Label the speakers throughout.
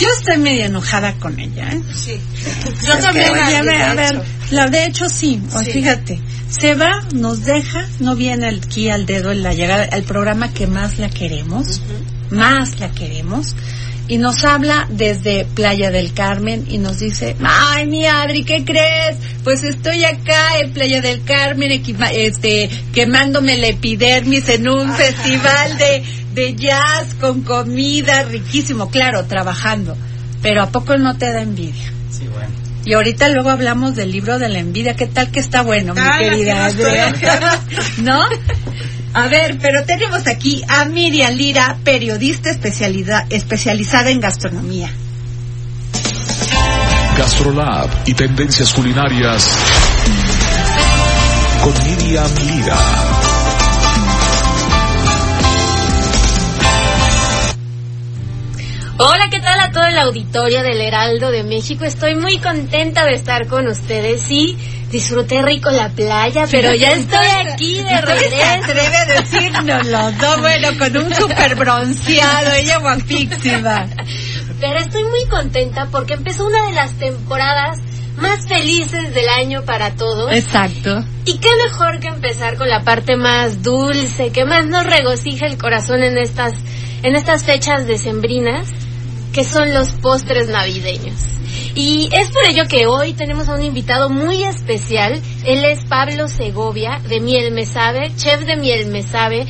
Speaker 1: Yo estoy medio enojada con ella, ¿eh?
Speaker 2: Sí.
Speaker 1: Yo también,
Speaker 2: de
Speaker 1: a ver, a ver, la de hecho sí,
Speaker 2: Sí.
Speaker 1: fíjate, se va, nos deja, no viene aquí al dedo en la llegada, al programa que más la queremos, más la queremos, y nos habla desde Playa del Carmen y nos dice, ay mi Adri, ¿qué crees? Pues estoy acá en Playa del Carmen este, quemándome la epidermis en un festival de, de jazz con comida riquísimo, claro, trabajando, pero ¿a poco no te da envidia?
Speaker 3: Sí, bueno.
Speaker 1: Y ahorita luego hablamos del libro de la envidia. ¿Qué tal que está bueno, mi querida? ¿No? A ver, pero tenemos aquí a Miriam Lira, periodista especializada en gastronomía.
Speaker 4: Gastrolab y tendencias culinarias con Miriam Lira.
Speaker 5: Hola, ¿qué tal a todo el auditorio del Heraldo de México? Estoy muy contenta de estar con ustedes. Sí, disfruté rico la playa, pero ya estoy aquí de
Speaker 1: ¿Y todavía se
Speaker 5: regreso.
Speaker 1: atreve a decírnoslo, no, bueno, con un super bronceado, ella guapísima.
Speaker 5: Pero estoy muy contenta porque empezó una de las temporadas más felices del año para todos.
Speaker 1: Exacto.
Speaker 5: Y qué mejor que empezar con la parte más dulce, que más nos regocija el corazón en estas, en estas fechas decembrinas, que son los postres navideños. Y es por ello que hoy tenemos a un invitado muy especial. Él es Pablo Segovia de Miel Me Sabe, chef de Miel Me Sabe,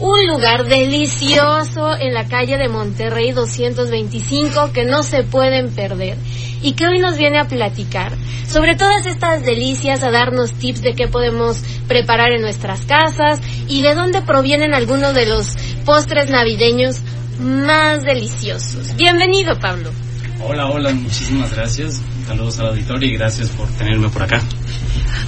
Speaker 5: un lugar delicioso en la calle de Monterrey 225 que no se pueden perder y que hoy nos viene a platicar sobre todas estas delicias, a darnos tips de qué podemos preparar en nuestras casas y de dónde provienen algunos de los postres navideños más deliciosos. Bienvenido, Pablo.
Speaker 3: Hola, hola, muchísimas gracias. Saludos al auditorio y gracias por tenerme por acá.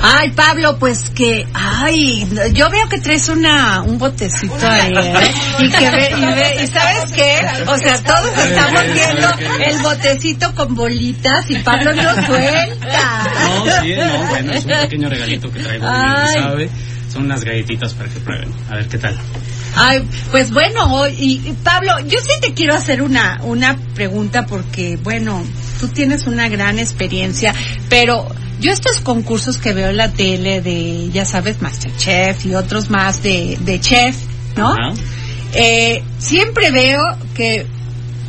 Speaker 1: Ay, Pablo, pues que, ay, yo veo que traes una, un botecito ahí, ¿eh? Y que ve, y ve, y sabes qué, o sea, todos estamos viendo el botecito con bolitas y Pablo no suelta.
Speaker 3: No, sí, no, bueno, es un pequeño regalito que traigo, sabe. Son unas galletitas para que prueben. A ver qué tal.
Speaker 1: Ay, pues bueno, hoy- y, y Pablo, yo sí te quiero hacer una, una pregunta porque, bueno, tú tienes una gran experiencia, pero yo estos concursos que veo en la tele de, ya sabes, Masterchef y otros más de, de chef, ¿no? Eh, siempre veo que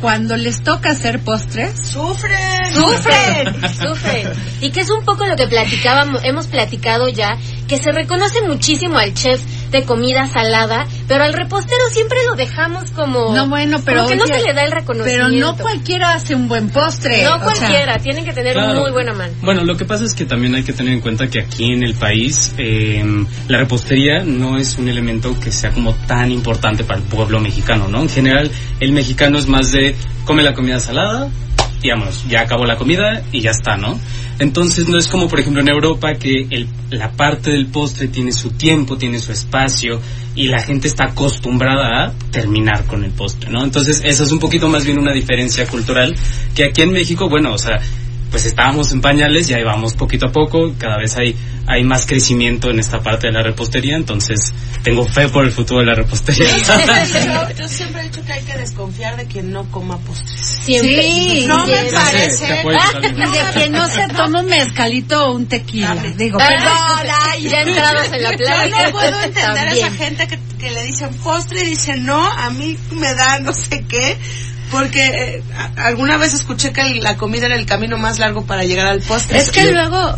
Speaker 1: cuando les toca hacer postres,
Speaker 2: Sufren.
Speaker 1: sufren.
Speaker 5: Sufren. Y que es un poco lo que platicábamos, hemos platicado ya, que se reconoce muchísimo al chef de comida salada, pero al repostero siempre lo dejamos como...
Speaker 1: No, bueno, pero
Speaker 5: como que no se le da el
Speaker 1: Pero
Speaker 5: reconocimiento.
Speaker 1: no cualquiera hace un buen postre.
Speaker 5: No
Speaker 1: o sea,
Speaker 5: cualquiera, tienen que tener
Speaker 3: Claro.
Speaker 5: muy buena mano.
Speaker 3: Bueno, lo que pasa es que también hay que tener en cuenta que aquí en el país eh, la repostería no es un elemento que sea como tan importante para el pueblo mexicano, ¿no? En general, el mexicano es más de come la comida salada, digamos, ya acabó la comida y ya está, ¿no? Entonces no es como por ejemplo en Europa que el- la parte del postre tiene su tiempo, tiene su espacio y la gente está acostumbrada a terminar con el postre, ¿no? Entonces esa es un poquito más bien una diferencia cultural que aquí en México, bueno, o sea, pues estábamos en pañales y ahí vamos poquito a poco, cada vez hay, hay más crecimiento en esta parte de la repostería, entonces tengo fe por el futuro de la repostería.
Speaker 2: Yo, yo siempre he dicho que hay que desconfiar de quien no coma postres.
Speaker 5: Siempre.
Speaker 1: Sí,
Speaker 2: No me parece.
Speaker 1: De quien no se toma un mezcalito o un tequila. Digo,
Speaker 5: Ah,
Speaker 1: perdón, ay,
Speaker 5: ya entrados en la
Speaker 2: Yo
Speaker 5: plática.
Speaker 2: no puedo entender a esa gente que, que le dicen postre y dice no, a mí me da no sé qué. Porque eh, alguna vez escuché que la comida era el camino más largo para llegar al postre.
Speaker 1: Es que luego.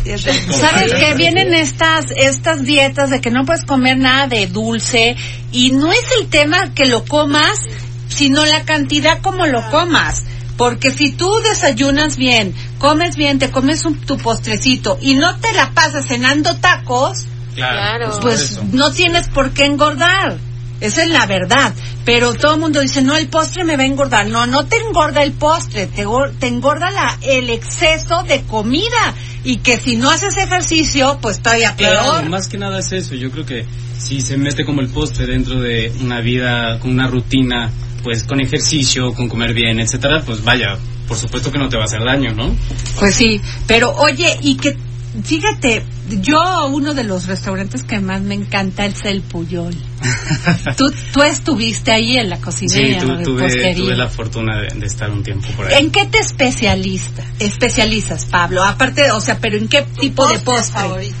Speaker 1: ¿sabes que Vienen estas, estas dietas de que no puedes comer nada de dulce y no es el tema que lo comas, sino la cantidad como lo comas. Porque si tú desayunas bien, comes bien, te comes un- tu postrecito y no te la pasas cenando tacos,
Speaker 5: Claro.
Speaker 1: pues
Speaker 3: eso.
Speaker 1: no tienes por qué engordar. Esa es la verdad. Pero todo el mundo dice, no, el postre me va a engordar. No, no te engorda el postre, te, te engorda la, el exceso de comida. Y que si no haces ejercicio, pues todavía
Speaker 3: Claro,
Speaker 1: peor.
Speaker 3: más que nada es eso. Yo creo que si se mete como el postre dentro de una vida, con una rutina, pues con ejercicio, con comer bien, etcétera, pues vaya, por supuesto que no te va a hacer daño, ¿no?
Speaker 1: Pues sí, pero oye, y que, fíjate, yo uno de los restaurantes que más me encanta es el Puyol. tú, tú estuviste ahí en la
Speaker 3: Sí,
Speaker 1: cocinera
Speaker 3: tu-
Speaker 1: de
Speaker 3: tuve, tuve la fortuna de, de estar un tiempo por ahí.
Speaker 1: ¿En qué te especialista, especializas, Pablo? Aparte, o sea, pero ¿en qué tipo de postre?
Speaker 2: favorito?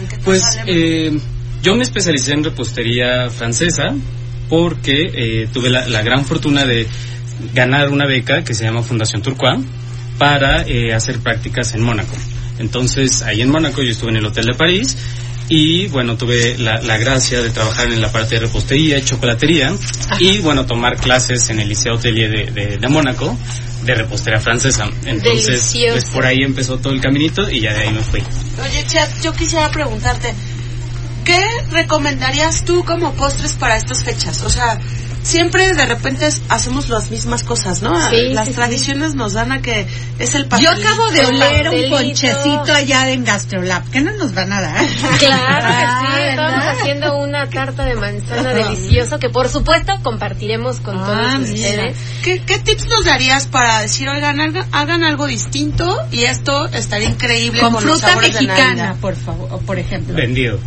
Speaker 2: ¿En qué te
Speaker 3: Pues eh, yo me especialicé en repostería francesa porque eh, tuve la, la gran fortuna de ganar una beca que se llama Fundación Turquoise para eh, hacer prácticas en Mónaco. Entonces, ahí en Mónaco yo estuve en el Hotel de París y bueno, tuve la, la gracia de trabajar en la parte de repostería y chocolatería y bueno, tomar clases en el Liceo Hotelier de, de, de Mónaco de repostería francesa. Entonces,
Speaker 5: Delicioso.
Speaker 3: pues por ahí empezó todo el caminito y ya de ahí me fui.
Speaker 2: Oye, Chat, yo quisiera preguntarte, ¿qué recomendarías tú como postres para estas fechas? O sea, siempre de repente hacemos las mismas cosas, ¿no?
Speaker 5: Sí,
Speaker 2: las
Speaker 5: sí, sí.
Speaker 2: tradiciones nos dan a que es el
Speaker 1: Yo
Speaker 2: pastelito.
Speaker 1: acabo de oler un ponchecito allá en Gastrolab. ¿Qué no nos van a dar?
Speaker 5: Claro
Speaker 1: Ah,
Speaker 5: que sí, estamos
Speaker 1: ¿verdad?
Speaker 5: haciendo una tarta de manzana delicioso que por supuesto compartiremos con
Speaker 1: Ah,
Speaker 5: todos
Speaker 1: mira.
Speaker 5: ustedes.
Speaker 2: ¿Qué, qué tips nos darías para decir, oigan, hagan, hagan algo distinto y esto estaría increíble
Speaker 1: Con
Speaker 2: con,
Speaker 1: fruta mexicana, por favor, por ejemplo.
Speaker 3: Vendido.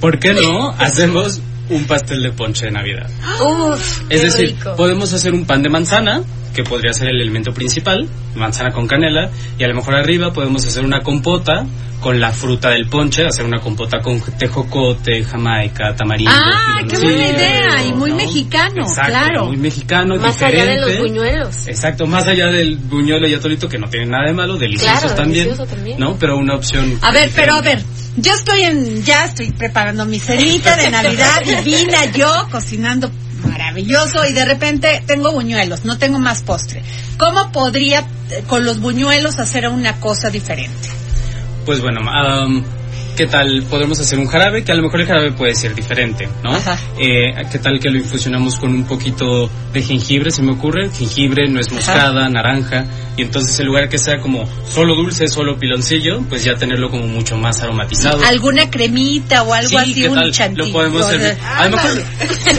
Speaker 3: ¿Por qué no hacemos un pastel de ponche de Navidad?
Speaker 5: Uf,
Speaker 3: Es decir,
Speaker 5: rico.
Speaker 3: podemos hacer un pan de manzana, que podría ser el elemento principal, manzana con canela, y a lo mejor arriba podemos hacer una compota con la fruta del ponche, hacer una compota con tejocote, jamaica, tamarindo.
Speaker 1: Ah, qué buena idea, y muy
Speaker 3: ¿no?
Speaker 1: mexicano,
Speaker 3: Exacto,
Speaker 1: claro.
Speaker 3: muy mexicano,
Speaker 5: Más allá de los
Speaker 3: diferente.
Speaker 5: buñuelos.
Speaker 3: Exacto, más allá del buñuelo y atolito, que no tiene nada de malo, deliciosos
Speaker 5: Claro,
Speaker 3: también,
Speaker 5: delicioso también.
Speaker 3: ¿no? Pero una opción...
Speaker 1: A ver, pero a
Speaker 3: diferente.
Speaker 1: ver, yo estoy en, ya estoy preparando mi cenita de Navidad divina, yo cocinando maravilloso y de repente tengo buñuelos, no tengo más postre. ¿Cómo podría eh, con los buñuelos hacer una cosa diferente?
Speaker 3: Pues bueno, ¿qué tal? Podemos hacer un jarabe, que a lo mejor el jarabe puede ser diferente, ¿no?
Speaker 1: Ajá.
Speaker 3: Eh, ¿Qué tal que lo infusionamos con un poquito de jengibre, se me ocurre? Jengibre, nuez moscada, naranja, y entonces en lugar que sea como solo dulce, solo piloncillo, pues ya tenerlo como mucho más aromatizado.
Speaker 1: ¿Alguna cremita o algo
Speaker 3: Sí,
Speaker 1: así,
Speaker 3: ¿qué
Speaker 1: un
Speaker 3: tal?
Speaker 1: chantilly?
Speaker 3: Lo podemos
Speaker 1: O sea,
Speaker 3: servir. A lo mejor...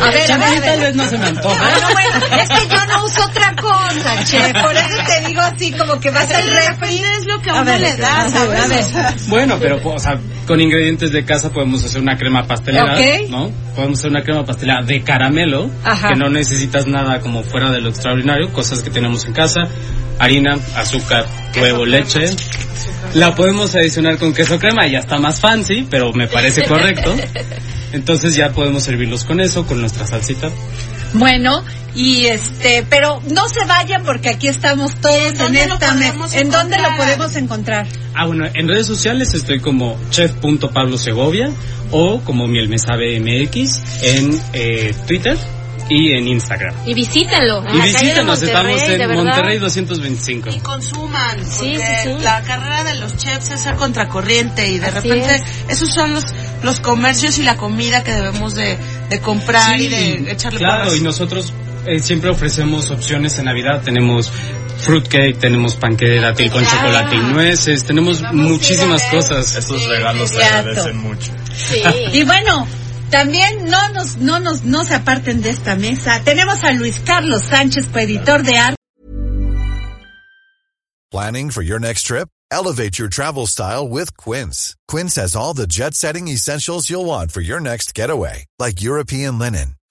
Speaker 1: A ver, a ver, a ver.
Speaker 3: tal vez no se me antoja.
Speaker 1: Ah, no, bueno, es que yo no uso otra che. Por eso te digo así, como que vas al refri.
Speaker 2: es lo que a uno
Speaker 1: ver,
Speaker 2: le da, ¿sabes?
Speaker 1: a ver.
Speaker 3: Bueno, pero o sea, con ingredientes de casa podemos hacer una crema pastelera,
Speaker 1: Ok.
Speaker 3: ¿no? Podemos hacer una crema pastelera de caramelo,
Speaker 1: Ajá.
Speaker 3: que no necesitas nada como fuera de lo extraordinario, cosas que tenemos en casa, harina, azúcar, huevo, leche. La podemos adicionar con queso crema, ya está más fancy, pero me parece correcto. Entonces ya podemos servirlos con eso, con nuestra salsita.
Speaker 1: Bueno, y este, pero no se vayan porque aquí estamos todos
Speaker 2: ¿En
Speaker 1: esta me-
Speaker 2: podemos
Speaker 1: ¿En dónde lo podemos encontrar?
Speaker 3: Ah, bueno, en redes sociales estoy como chef.pablosegovia o como Miel Me Sabe MX en eh, Twitter y en Instagram.
Speaker 5: Y visítenlo. en
Speaker 3: Y
Speaker 5: de
Speaker 3: visítanos, estamos en. Monterrey 225.
Speaker 2: y consuman
Speaker 5: Sí, sí, sí.
Speaker 2: la carrera de los chefs es ser contracorriente y de
Speaker 5: Así
Speaker 2: repente
Speaker 5: es.
Speaker 2: esos son los los comercios y la comida que debemos de, de comprar y de echarle
Speaker 3: claro,
Speaker 2: porras.
Speaker 3: y nosotros eh, siempre ofrecemos opciones en Navidad. Tenemos fruitcake, tenemos panque de dátil con chocolate y nueces, tenemos
Speaker 2: Vamos
Speaker 3: muchísimas cosas.
Speaker 6: Estos regalos se agradecen mucho.
Speaker 5: Sí.
Speaker 1: Y bueno, también no nos, no nos, no se aparten de esta mesa. Tenemos a Luis Carlos Sánchez, coeditor de arte.
Speaker 7: Planning for your next trip? Elevate your travel style with Quince. Quince has all the jet setting essentials you'll want for your next getaway, like European linen,